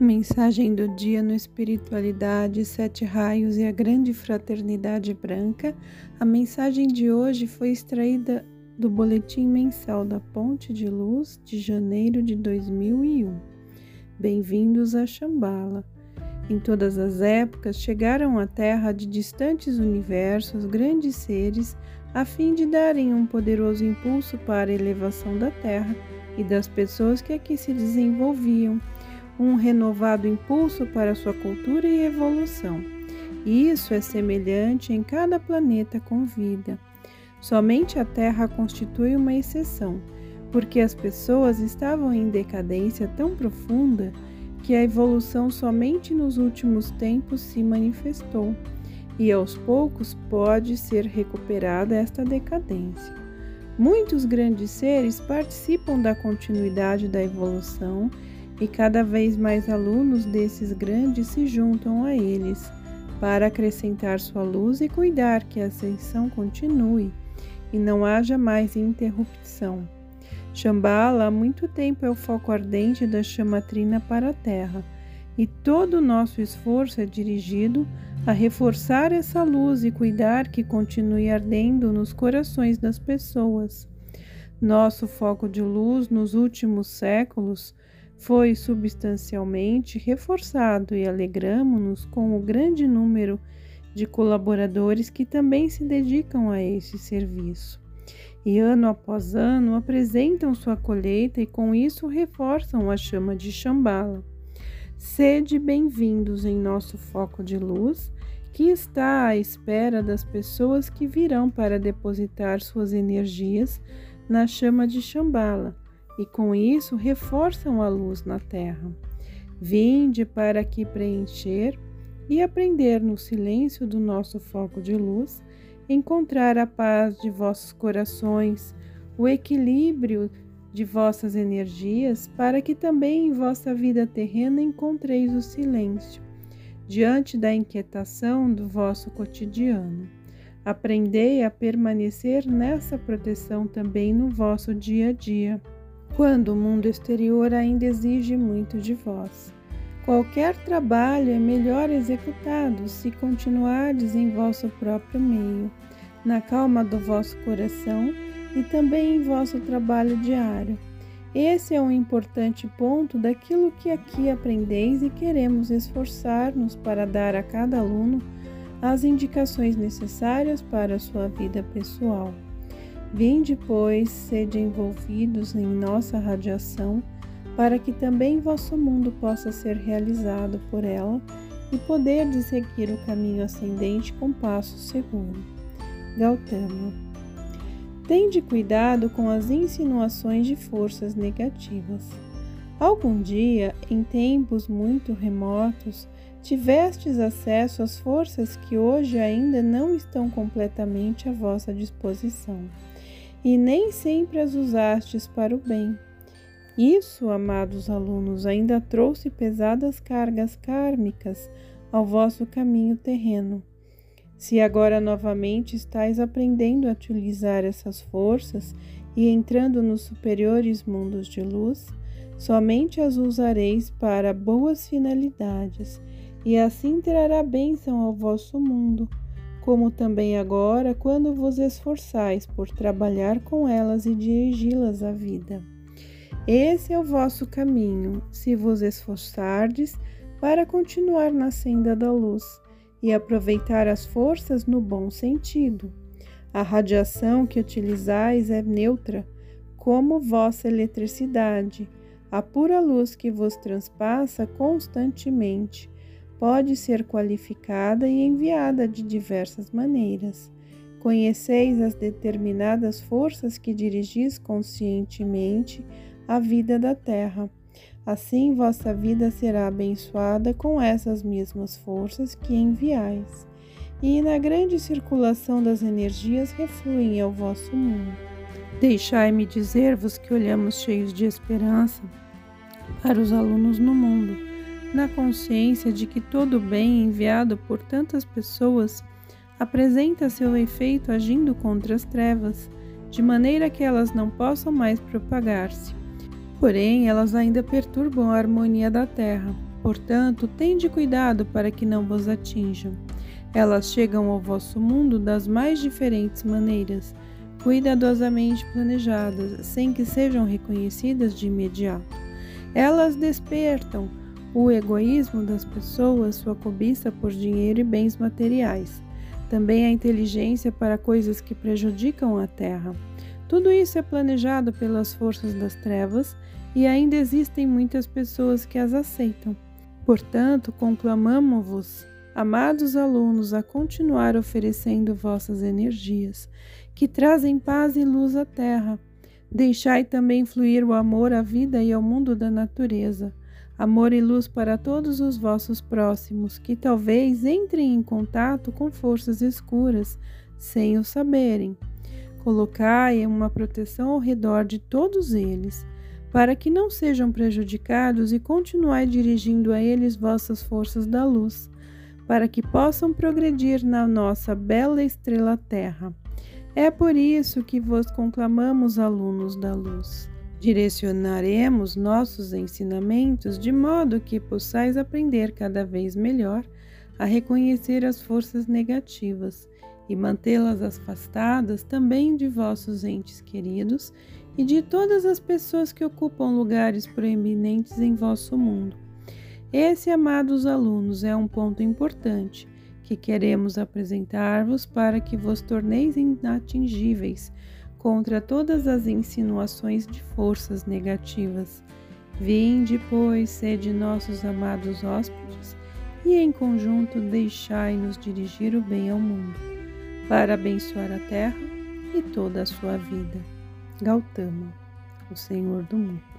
Mensagem do dia no Espiritualidade, Sete Raios e a Grande Fraternidade Branca. A mensagem de hoje foi extraída do Boletim Mensal da Ponte de Luz de janeiro de 2001. Bem-vindos a Shambhala. Em todas as épocas chegaram à Terra de distantes universos grandes seres a fim de darem um poderoso impulso para a elevação da Terra e das pessoas que aqui se desenvolviam um renovado impulso para sua cultura e evolução. Isso é semelhante em cada planeta com vida. Somente a Terra constitui uma exceção, porque as pessoas estavam em decadência tão profunda que a evolução somente nos últimos tempos se manifestou, e aos poucos pode ser recuperada esta decadência. Muitos grandes seres participam da continuidade da evolução e cada vez mais alunos desses grandes se juntam a eles para acrescentar sua luz e cuidar que a ascensão continue e não haja mais interrupção. Shambhala há muito tempo é o foco ardente da chama trina para a Terra, e todo o nosso esforço é dirigido a reforçar essa luz e cuidar que continue ardendo nos corações das pessoas. Nosso foco de luz nos últimos séculos foi substancialmente reforçado e alegramo-nos com o grande número de colaboradores que também se dedicam a este serviço. E ano após ano apresentam sua colheita e com isso reforçam a chama de Shambhala. Sede bem-vindos em nosso foco de luz, que está à espera das pessoas que virão para depositar suas energias na chama de Shambhala e com isso reforçam a luz na terra. Vinde para aqui preencher e aprender no silêncio do nosso foco de luz, encontrar a paz de vossos corações, o equilíbrio de vossas energias, para que também em vossa vida terrena encontreis o silêncio, diante da inquietação do vosso cotidiano. Aprendei a permanecer nessa proteção também no vosso dia a dia quando o mundo exterior ainda exige muito de vós. Qualquer trabalho é melhor executado se continuardes em vosso próprio meio, na calma do vosso coração e também em vosso trabalho diário. Esse é um importante ponto daquilo que aqui aprendeis e queremos esforçar-nos para dar a cada aluno as indicações necessárias para a sua vida pessoal. Vinde, pois, sede envolvidos em nossa radiação, para que também vosso mundo possa ser realizado por ela e poderdes seguir o caminho ascendente com passo seguro. Gautama. Tende cuidado com as insinuações de forças negativas. Algum dia, em tempos muito remotos, tivestes acesso às forças que hoje ainda não estão completamente à vossa disposição e nem sempre as usastes para o bem. Isso, amados alunos, ainda trouxe pesadas cargas kármicas ao vosso caminho terreno. Se agora novamente estáis aprendendo a utilizar essas forças e entrando nos superiores mundos de luz, somente as usareis para boas finalidades, e assim trará bênção ao vosso mundo como também agora, quando vos esforçais por trabalhar com elas e dirigi-las à vida. Esse é o vosso caminho, se vos esforçardes para continuar na senda da luz e aproveitar as forças no bom sentido. A radiação que utilizais é neutra, como vossa eletricidade, a pura luz que vos transpassa constantemente pode ser qualificada e enviada de diversas maneiras. Conheceis as determinadas forças que dirigis conscientemente a vida da terra. Assim, vossa vida será abençoada com essas mesmas forças que enviais, e na grande circulação das energias refluem ao vosso mundo. Deixai-me dizer-vos que olhamos cheios de esperança para os alunos no mundo na consciência de que todo bem enviado por tantas pessoas apresenta seu efeito agindo contra as trevas, de maneira que elas não possam mais propagar-se. Porém, elas ainda perturbam a harmonia da terra. Portanto, tende cuidado para que não vos atinjam. Elas chegam ao vosso mundo das mais diferentes maneiras, cuidadosamente planejadas, sem que sejam reconhecidas de imediato. Elas despertam o egoísmo das pessoas, sua cobiça por dinheiro e bens materiais. Também a inteligência para coisas que prejudicam a terra. Tudo isso é planejado pelas forças das trevas e ainda existem muitas pessoas que as aceitam. Portanto, conclamamos-vos, amados alunos, a continuar oferecendo vossas energias, que trazem paz e luz à terra. Deixai também fluir o amor à vida e ao mundo da natureza, amor e luz para todos os vossos próximos, que talvez entrem em contato com forças escuras, sem o saberem. Colocai uma proteção ao redor de todos eles para que não sejam prejudicados e continuai dirigindo a eles vossas forças da luz, para que possam progredir na nossa bela estrela Terra. É por isso que vos conclamamos, alunos da luz. Direcionaremos nossos ensinamentos de modo que possais aprender cada vez melhor a reconhecer as forças negativas e mantê-las afastadas também de vossos entes queridos e de todas as pessoas que ocupam lugares proeminentes em vosso mundo. Esse, amados alunos, é um ponto importante que queremos apresentar-vos para que vos torneis inatingíveis contra todas as insinuações de forças negativas. Vinde, pois, sede nossos amados hóspedes, e em conjunto deixai-nos dirigir o bem ao mundo, para abençoar a terra e toda a sua vida. Gautama, o Senhor do mundo.